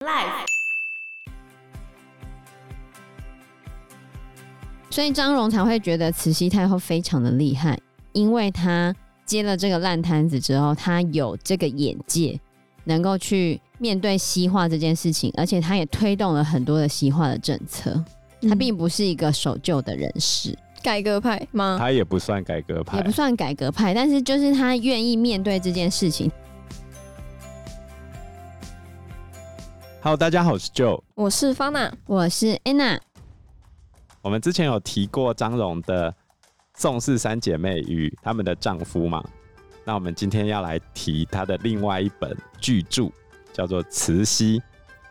Life。所以张荣才会觉得慈禧太后非常的厉害，因为她接了这个烂摊子之后，她有这个眼界，能够去面对西化这件事情，而且她也推动了很多的西化的政策。她并不是一个守旧的人士。改革派吗？他也不算改革派，也不算改革派，但是就是他愿意面对这件事情。Hello，大家好，我是 Joe，我是 Fana，我是 Anna。我们之前有提过张荣的宋氏三姐妹与他们的丈夫嘛？那我们今天要来提她的另外一本巨著，叫做《慈禧》。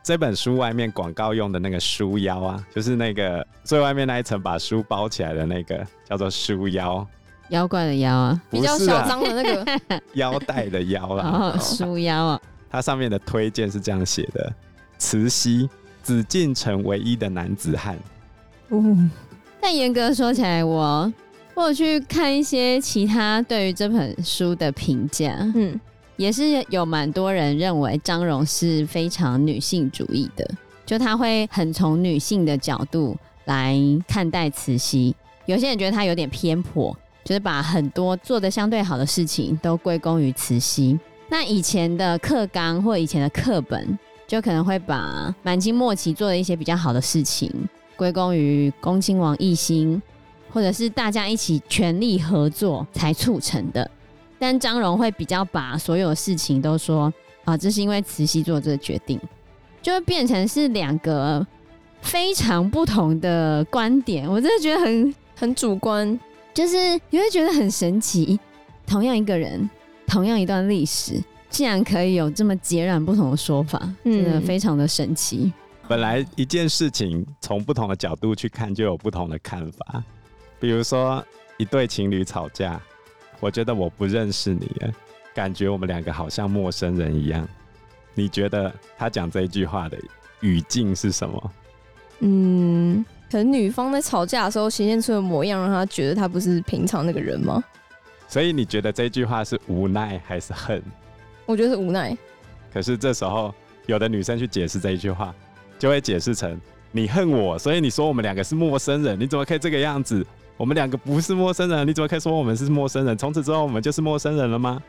这本书外面广告用的那个书腰啊，就是那个最外面那一层把书包起来的那个，叫做书腰，妖怪的妖啊，比较嚣张的那个 腰带的腰啦。哦，书腰啊，它上面的推荐是这样写的：慈禧，紫禁城唯一的男子汉。哦，但严格说起来，我我有去看一些其他对于这本书的评价，嗯。也是有蛮多人认为张荣是非常女性主义的，就他会很从女性的角度来看待慈禧。有些人觉得他有点偏颇，就是把很多做的相对好的事情都归功于慈禧。那以前的课纲或以前的课本，就可能会把满清末期做的一些比较好的事情归功于恭亲王奕欣，或者是大家一起全力合作才促成的。但张荣会比较把所有事情都说啊，这是因为慈禧做这个决定，就会变成是两个非常不同的观点。我真的觉得很很主观，就是你会觉得很神奇。同样一个人，同样一段历史，竟然可以有这么截然不同的说法，真的非常的神奇。本来一件事情从不同的角度去看，就有不同的看法。比如说一对情侣吵架。我觉得我不认识你，感觉我们两个好像陌生人一样。你觉得他讲这句话的语境是什么？嗯，可能女方在吵架的时候显现出的模样，让他觉得他不是平常那个人吗？所以你觉得这句话是无奈还是恨？我觉得是无奈。可是这时候有的女生去解释这一句话，就会解释成你恨我，所以你说我们两个是陌生人，你怎么可以这个样子？我们两个不是陌生人，你怎么可以说我们是陌生人？从此之后我们就是陌生人了吗？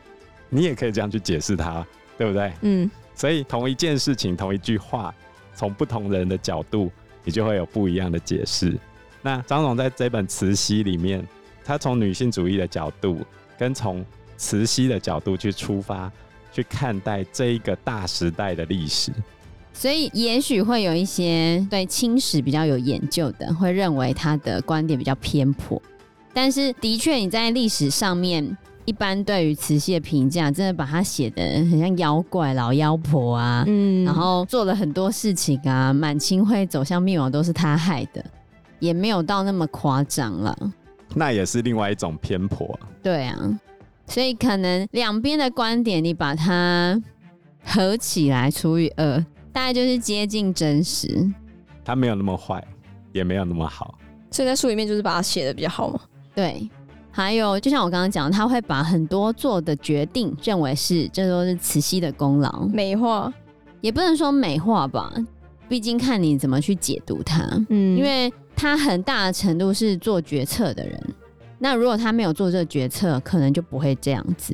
你也可以这样去解释它，对不对？嗯。所以同一件事情，同一句话，从不同人的角度，你就会有不一样的解释。那张总在这本《慈禧》里面，他从女性主义的角度，跟从慈禧的角度去出发，去看待这一个大时代的历史。所以，也许会有一些对清史比较有研究的，会认为他的观点比较偏颇。但是，的确，你在历史上面，一般对于慈禧的评价，真的把他写的很像妖怪、老妖婆啊，嗯，然后做了很多事情啊，满清会走向灭亡都是他害的，也没有到那么夸张了。那也是另外一种偏颇。对啊，所以可能两边的观点，你把它合起来除以二。大概就是接近真实，他没有那么坏，也没有那么好，所以在书里面就是把它写的比较好嘛。对，还有就像我刚刚讲，他会把很多做的决定认为是这都是慈禧的功劳，美化也不能说美化吧，毕竟看你怎么去解读它。嗯，因为他很大的程度是做决策的人，那如果他没有做这个决策，可能就不会这样子。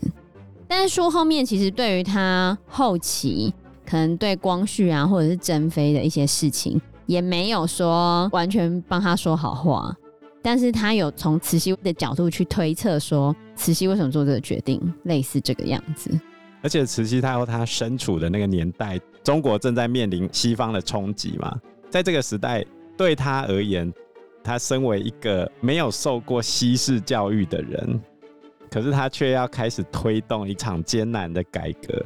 但是书后面其实对于他后期。可能对光绪啊，或者是珍妃的一些事情，也没有说完全帮他说好话，但是他有从慈禧的角度去推测，说慈禧为什么做这个决定，类似这个样子。而且慈禧太后她身处的那个年代，中国正在面临西方的冲击嘛，在这个时代对她而言，他身为一个没有受过西式教育的人，可是他却要开始推动一场艰难的改革。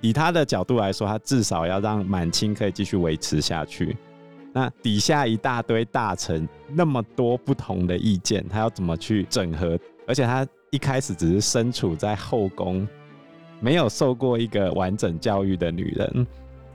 以他的角度来说，他至少要让满清可以继续维持下去。那底下一大堆大臣，那么多不同的意见，他要怎么去整合？而且他一开始只是身处在后宫，没有受过一个完整教育的女人，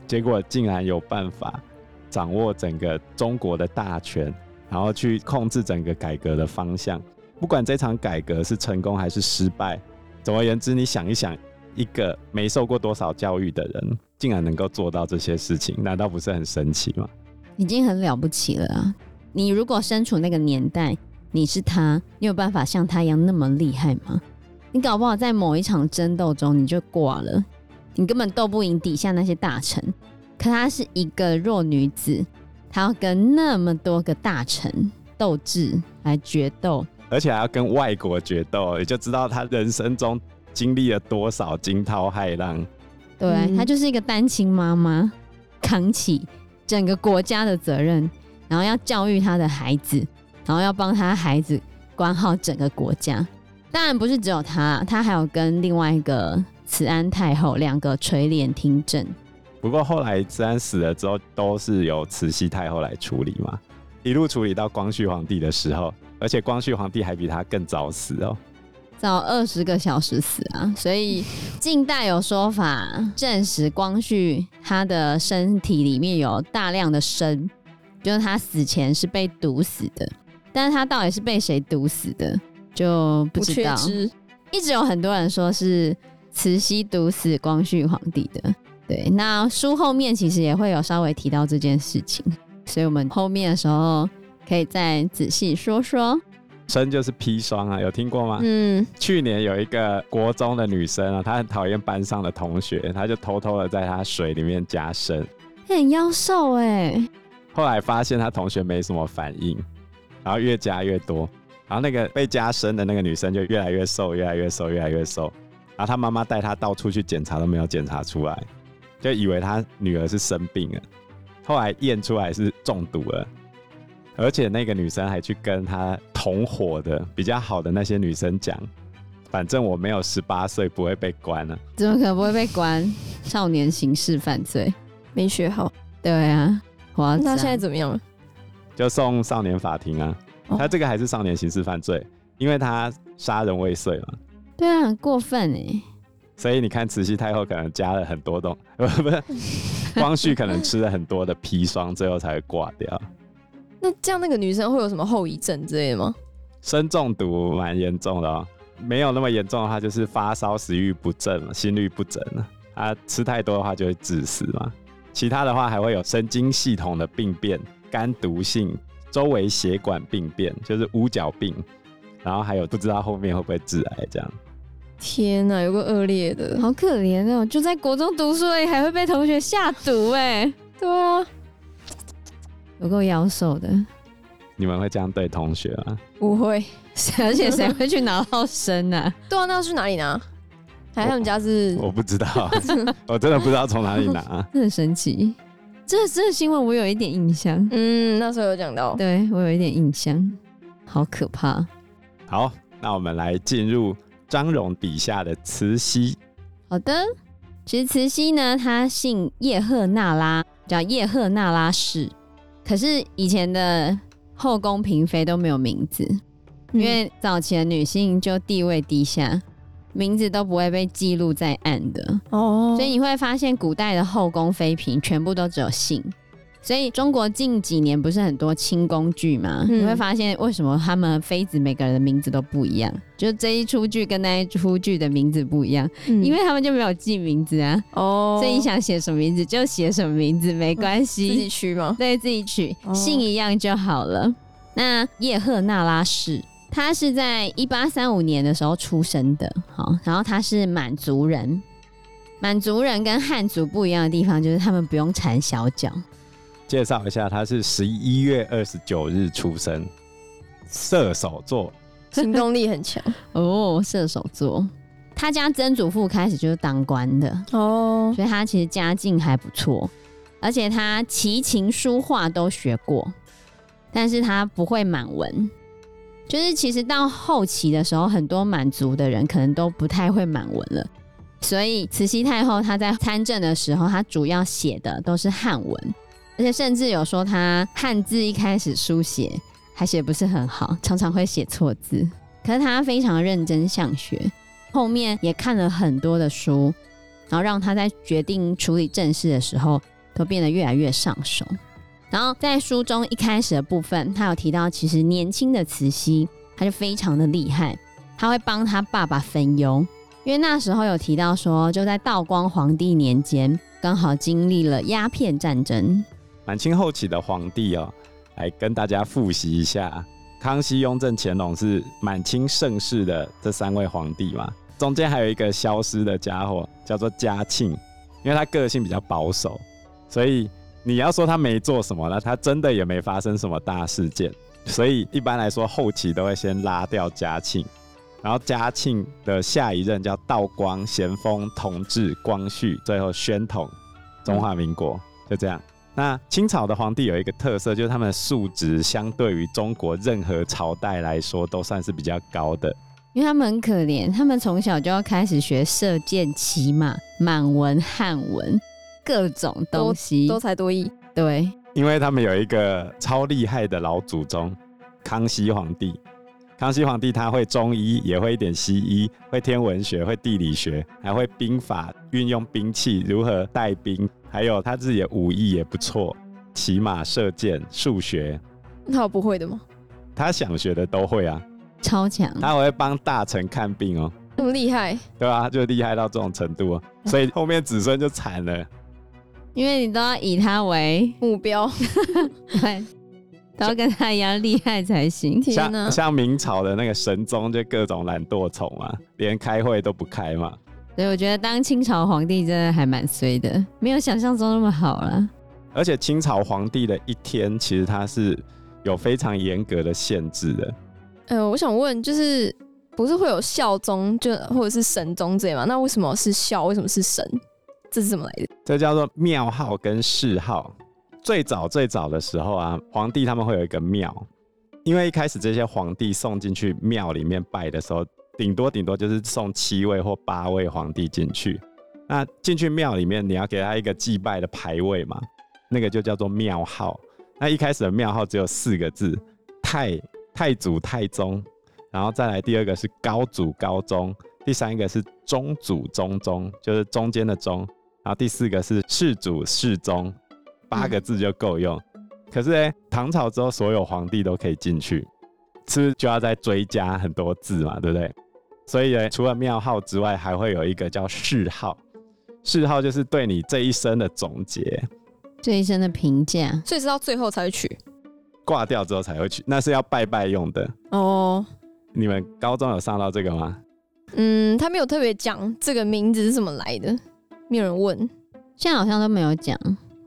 结果竟然有办法掌握整个中国的大权，然后去控制整个改革的方向。不管这场改革是成功还是失败，总而言之，你想一想。一个没受过多少教育的人，竟然能够做到这些事情，难道不是很神奇吗？已经很了不起了啊！你如果身处那个年代，你是他，你有办法像他一样那么厉害吗？你搞不好在某一场争斗中你就挂了，你根本斗不赢底下那些大臣。可她是一个弱女子，她要跟那么多个大臣斗智来决斗，而且还要跟外国决斗，也就知道他人生中经历了多少惊涛骇浪。对，他就是一个单亲妈妈，扛起整个国家的责任，然后要教育他的孩子，然后要帮他孩子管好整个国家。当然不是只有他，他还有跟另外一个慈安太后两个垂帘听政。不过后来慈安死了之后，都是由慈禧太后来处理嘛，一路处理到光绪皇帝的时候，而且光绪皇帝还比他更早死哦，早二十个小时死啊！所以近代有说法证实光绪他的身体里面有大量的砷，就是他死前是被毒死的，但是他到底是被谁毒死的就不知道。一直有很多人说是慈禧毒死光绪皇帝的。对，那书后面其实也会有稍微提到这件事情，所以我们后面的时候可以再仔细说说。砷就是砒霜啊，有听过吗？嗯，去年有一个国中的女生啊，她很讨厌班上的同学，她就偷偷的在她水里面加砷，很妖兽哎。后来发现她同学没什么反应，然后越加越多，然后那个被加砷的那个女生就越来越瘦，越来越瘦，越来越瘦，然后她妈妈带她到处去检查都没有检查出来。就以为他女儿是生病了，后来验出来是中毒了，而且那个女生还去跟她同伙的比较好的那些女生讲，反正我没有十八岁不会被关了。怎么可能不会被关？少年刑事犯罪 没学好。对啊，那现在怎么样了？就送少年法庭啊。他这个还是少年刑事犯罪，因为他杀人未遂嘛。对啊，很过分哎。所以你看，慈禧太后可能加了很多东，不是光绪可能吃了很多的砒霜，最后才会挂掉。那这样那个女生会有什么后遗症之类的吗？砷中毒蛮严重的哦，没有那么严重的话，就是发烧、食欲不振、心律不整了。啊，吃太多的话就会致死嘛。其他的话还会有神经系统的病变、肝毒性、周围血管病变，就是五角病。然后还有不知道后面会不会致癌这样。天哪，有个恶劣的，好可怜哦！就在国中读书而已，还会被同学下毒哎。对啊，有够妖兽的。你们会这样对同学吗？不会，而且谁会去拿到生呢？对啊，那要去哪里拿？还是他们家是？我不知道，我真的不知道从哪里拿。很神奇，这这个新闻我有一点印象。嗯，那时候有讲到，对我有一点印象，好可怕。好，那我们来进入。张荣笔下的慈禧，好的，其实慈禧呢，她姓叶赫那拉，叫叶赫那拉氏。可是以前的后宫嫔妃都没有名字，嗯、因为早期的女性就地位低下，名字都不会被记录在案的。哦，所以你会发现古代的后宫妃嫔全部都只有姓。所以中国近几年不是很多清宫剧嘛？嗯、你会发现为什么他们妃子每个人的名字都不一样？就这一出剧跟那一出剧的名字不一样，嗯、因为他们就没有记名字啊。哦，所以你想写什么名字就写什么名字，没关系，自己取吗？对，自己取，姓一样就好了。那叶赫那拉氏，他是在一八三五年的时候出生的，好，然后他是满族人。满族人跟汉族不一样的地方就是他们不用缠小脚。介绍一下，他是十一月二十九日出生，射手座，行动力很强。哦。射手座，他家曾祖父开始就是当官的哦，所以他其实家境还不错，而且他琴棋书画都学过，但是他不会满文，就是其实到后期的时候，很多满族的人可能都不太会满文了，所以慈禧太后她在参政的时候，她主要写的都是汉文。而且甚至有说他汉字一开始书写还写不是很好，常常会写错字。可是他非常认真向学，后面也看了很多的书，然后让他在决定处理政事的时候都变得越来越上手。然后在书中一开始的部分，他有提到，其实年轻的慈禧他就非常的厉害，他会帮他爸爸分忧，因因为那时候有提到说，就在道光皇帝年间，刚好经历了鸦片战争。满清后期的皇帝哦，来跟大家复习一下：康熙、雍正、乾隆是满清盛世的这三位皇帝嘛。中间还有一个消失的家伙，叫做嘉庆，因为他个性比较保守，所以你要说他没做什么，那他真的也没发生什么大事件。所以一般来说，后期都会先拉掉嘉庆，然后嘉庆的下一任叫道光、咸丰、同治、光绪，最后宣统，中华民国，就这样。那清朝的皇帝有一个特色，就是他们的素质相对于中国任何朝代来说，都算是比较高的。因为他们很可怜，他们从小就要开始学射箭、骑马、满文、汉文，各种东西，多才多艺。对，因为他们有一个超厉害的老祖宗，康熙皇帝。康熙皇帝他会中医，也会一点西医，会天文学，会地理学，还会兵法，运用兵器，如何带兵，还有他自己的武艺也不错，骑马、射箭、数学。那有不会的吗？他想学的都会啊。超强，他会帮大臣看病哦，这么厉害，对啊？就厉害到这种程度哦，所以后面子孙就惨了，因为你都要以他为 目标，对，都要跟他一样厉害才行。像像明朝的那个神宗，就各种懒惰虫嘛，连开会都不开嘛。所以我觉得当清朝皇帝真的还蛮衰的，没有想象中那么好了。而且清朝皇帝的一天，其实他是有非常严格的限制的。呃，我想问，就是不是会有孝宗，就或者是神宗这样吗？那为什么是孝？为什么是神？这是怎么来的？这叫做庙号跟谥号。最早最早的时候啊，皇帝他们会有一个庙，因为一开始这些皇帝送进去庙里面拜的时候，顶多顶多就是送七位或八位皇帝进去。那进去庙里面，你要给他一个祭拜的牌位嘛，那个就叫做庙号。那一开始的庙号只有四个字：太。太祖、太宗，然后再来第二个是高祖、高宗，第三个是中祖、中宗，就是中间的中，然后第四个是世祖、世宗，八个字就够用。可是呢，唐朝之后所有皇帝都可以进去，是不是就要再追加很多字嘛？对不对？所以呢，除了庙号之外，还会有一个叫谥号，谥号就是对你这一生的总结，这一生的评价，所以是到最后才会取。挂掉之后才会取，那是要拜拜用的哦。你们高中有上到这个吗？嗯，他没有特别讲这个名字是怎么来的，没有人问，现在好像都没有讲。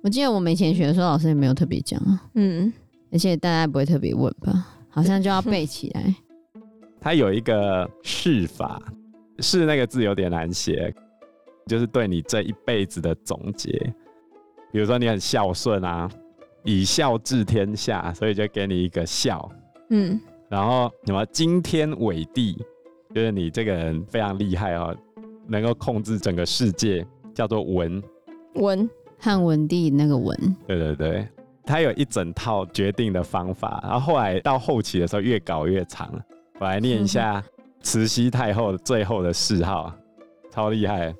我记得我们以前学的时候，老师也没有特别讲。嗯，而且大家不会特别问吧？好像就要背起来。他有一个谥法，谥那个字有点难写，就是对你这一辈子的总结。比如说你很孝顺啊。以孝治天下，所以就给你一个孝。嗯，然后什么惊天伟地，就是你这个人非常厉害哦，能够控制整个世界，叫做文。文，汉文帝那个文。对对对，他有一整套决定的方法，然后后来到后期的时候越搞越长。我来念一下 慈禧太后最后的谥号，超厉害。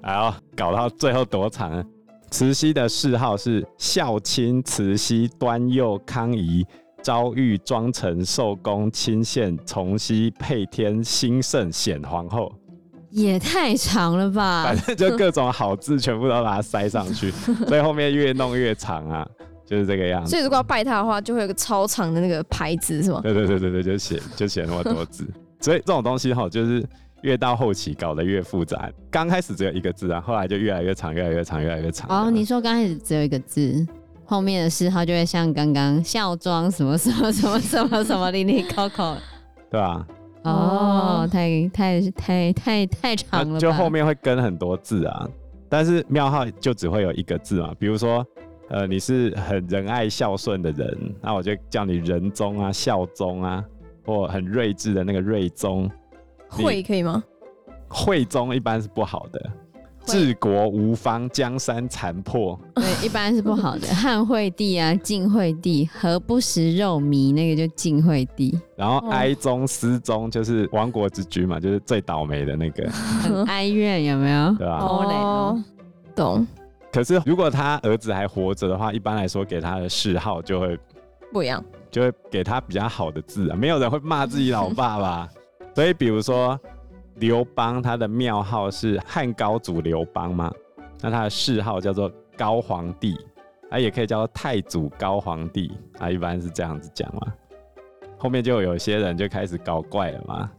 然后搞到最后多长？慈禧的谥号是孝亲慈禧端佑康仪昭裕庄承寿恭钦献崇熙配天兴圣显皇后，也太长了吧！反正就各种好字全部都把它塞上去，所以后面越弄越长啊，就是这个样子。所以如果要拜他的话，就会有个超长的那个牌子，是吗？对对对对对，就写就写那么多字，所以这种东西哈，就是。越到后期搞得越复杂，刚开始只有一个字啊，后来就越来越长，越来越长，越来越长。哦，你说刚开始只有一个字，后面的谥号就会像刚刚孝庄什么什么什么什么什么哩哩抠抠，对啊。哦，太太太太太长了。就后面会跟很多字啊，但是庙号就只会有一个字嘛。比如说，呃，你是很仁爱孝顺的人，那我就叫你仁宗啊、孝宗啊，或很睿智的那个睿宗。惠可以吗？惠宗一般是不好的，治国无方，江山残破。对，一般是不好的。汉惠帝啊，晋惠帝，何不食肉糜？那个就晋惠帝。然后哀宗、思宗就是亡国之君嘛，就是最倒霉的那个。很哀怨有没有？对吧？哦，懂。可是如果他儿子还活着的话，一般来说给他的谥号就会不一样，就会给他比较好的字啊。没有人会骂自己老爸吧？所以，比如说，刘邦他的庙号是汉高祖刘邦嘛，那他的谥号叫做高皇帝，啊，也可以叫做太祖高皇帝，啊，一般是这样子讲嘛。后面就有些人就开始搞怪了嘛，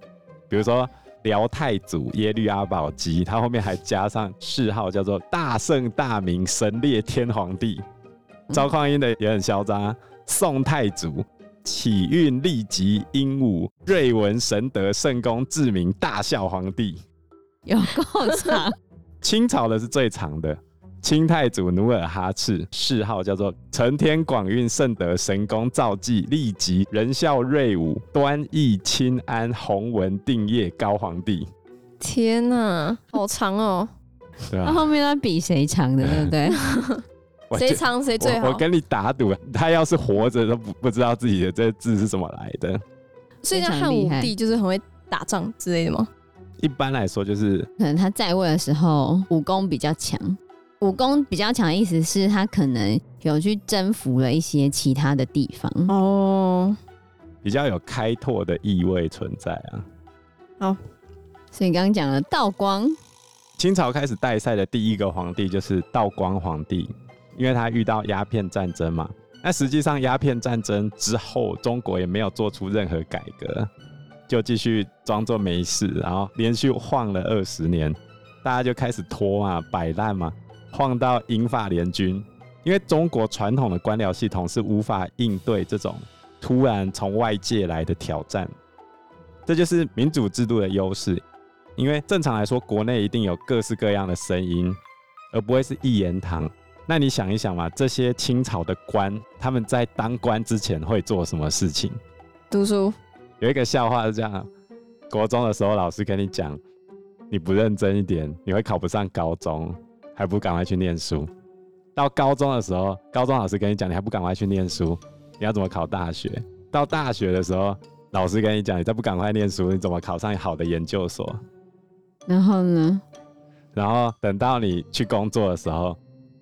比如说辽太祖耶律阿保机，他后面还加上谥号叫做大圣大明神烈天皇帝。赵匡胤的也很嚣张啊，宋太祖启运立即英武瑞文神德圣公至明大孝皇帝，有够长。清朝的是最长的。清太祖努尔哈赤，谥号叫做承天广运圣德神功造济立即仁孝瑞武端义亲安弘文定业高皇帝。天哪，好长哦！对啊，那后面他比谁长的，对不对？谁长谁最好？我跟你打赌，他要是活着都不不知道自己的这字是怎么来的。所以像汉武帝就是很会打仗之类的吗？一般来说，就是可能他在位的时候武功比较强。武功比较强的意思是他可能有去征服了一些其他的地方哦，比较有开拓的意味存在啊。好，所以刚刚讲了道光，清朝开始代赛的第一个皇帝就是道光皇帝，因为他遇到鸦片战争嘛。那实际上鸦片战争之后，中国也没有做出任何改革，就继续装作没事，然后连续晃了二十年，大家就开始拖嘛，摆烂嘛。晃到英法联军，因为中国传统的官僚系统是无法应对这种突然从外界来的挑战，这就是民主制度的优势。因为正常来说，国内一定有各式各样的声音，而不会是一言堂。那你想一想嘛，这些清朝的官，他们在当官之前会做什么事情？读书。有一个笑话是这样：国中的时候，老师跟你讲，你不认真一点，你会考不上高中。还不赶快去念书？到高中的时候，高中老师跟你讲，你还不赶快去念书？你要怎么考大学？到大学的时候，老师跟你讲，你再不赶快念书，你怎么考上好的研究所？然后呢？然后等到你去工作的时候，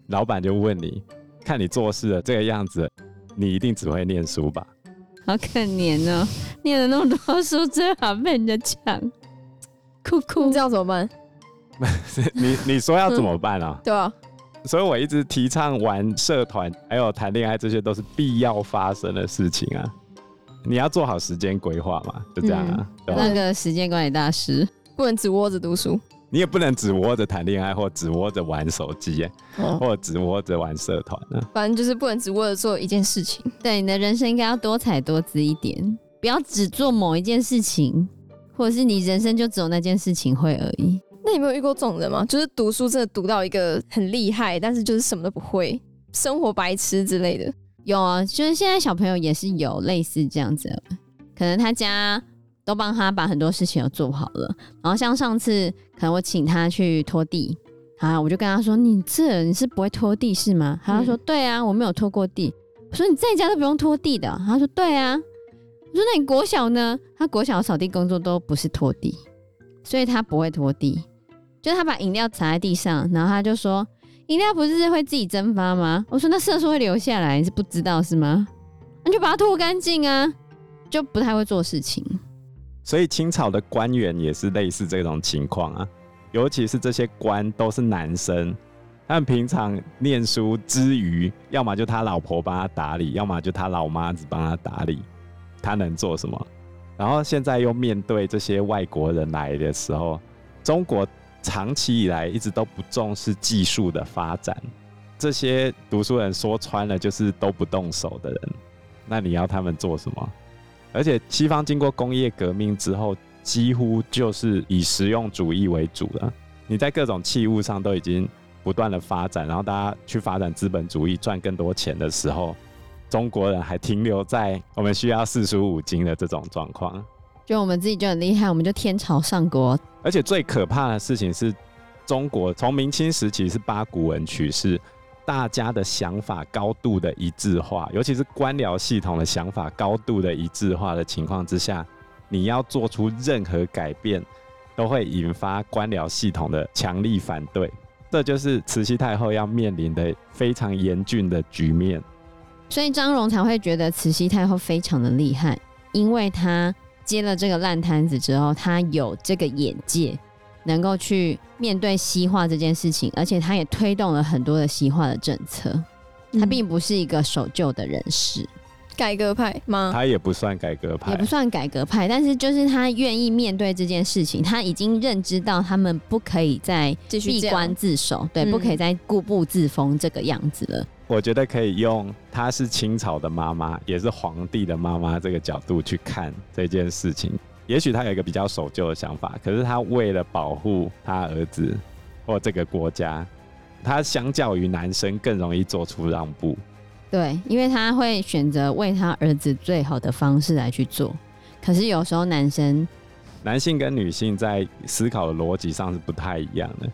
老板就问你，看你做事的这个样子，你一定只会念书吧？好可怜哦，念了那么多书，最好被人家抢，哭哭，这样怎么办？你你说要怎么办啊？对啊，所以我一直提倡玩社团，还有谈恋爱，这些都是必要发生的事情啊。你要做好时间规划嘛，就这样啊。嗯、那个时间管理大师不能只窝着读书，你也不能只窝着谈恋爱，或只窝着玩手机，哦、或只窝着玩社团啊。反正就是不能只窝着做一件事情。对，你的人生应该要多彩多姿一点，不要只做某一件事情，或者是你人生就只有那件事情会而已。那你有没有遇过这种人吗？就是读书真的读到一个很厉害，但是就是什么都不会，生活白痴之类的。有啊，就是现在小朋友也是有类似这样子的，可能他家都帮他把很多事情都做好了。然后像上次，可能我请他去拖地，啊，我就跟他说：“你这人是不会拖地是吗？”他说：“对啊，我没有拖过地。”我说：“你在家都不用拖地的。”他说：“对啊。”我说：“那你国小呢？”他国小扫地工作都不是拖地，所以他不会拖地。就他把饮料洒在地上，然后他就说：“饮料不是会自己蒸发吗？”我说：“那色素会留下来，你是不知道是吗？”那就把它吐干净啊，就不太会做事情。所以清朝的官员也是类似这种情况啊，尤其是这些官都是男生，他们平常念书之余，要么就他老婆帮他打理，要么就他老妈子帮他打理，他能做什么？然后现在又面对这些外国人来的时候，中国。长期以来一直都不重视技术的发展，这些读书人说穿了就是都不动手的人，那你要他们做什么？而且西方经过工业革命之后，几乎就是以实用主义为主了。你在各种器物上都已经不断的发展，然后大家去发展资本主义赚更多钱的时候，中国人还停留在我们需要四书五经的这种状况。就我们自己就很厉害，我们就天朝上国。而且最可怕的事情是，中国从明清时期是八股文取士，大家的想法高度的一致化，尤其是官僚系统的想法高度的一致化的情况之下，你要做出任何改变，都会引发官僚系统的强力反对。这就是慈禧太后要面临的非常严峻的局面。所以张荣才会觉得慈禧太后非常的厉害，因为她。接了这个烂摊子之后，他有这个眼界，能够去面对西化这件事情，而且他也推动了很多的西化的政策。他并不是一个守旧的人士。改革派吗？他也不算改革派，也不算改革派，但是就是他愿意面对这件事情，他已经认知到他们不可以再闭关自守，对，嗯、不可以再固步自封这个样子了。我觉得可以用她是清朝的妈妈，也是皇帝的妈妈这个角度去看这件事情。也许她有一个比较守旧的想法，可是她为了保护她儿子或这个国家，她相较于男生更容易做出让步。对，因为她会选择为他儿子最好的方式来去做。可是有时候男生、男性跟女性在思考的逻辑上是不太一样的。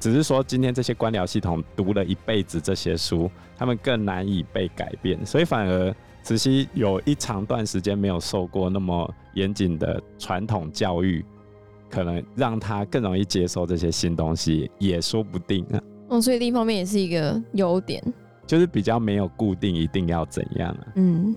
只是说今天这些官僚系统读了一辈子这些书，他们更难以被改变，所以反而慈禧有一长段时间没有受过那么严谨的传统教育，可能让他更容易接受这些新东西，也说不定啊。嗯，所以另一方面也是一个优点。就是比较没有固定一定要怎样啊。嗯，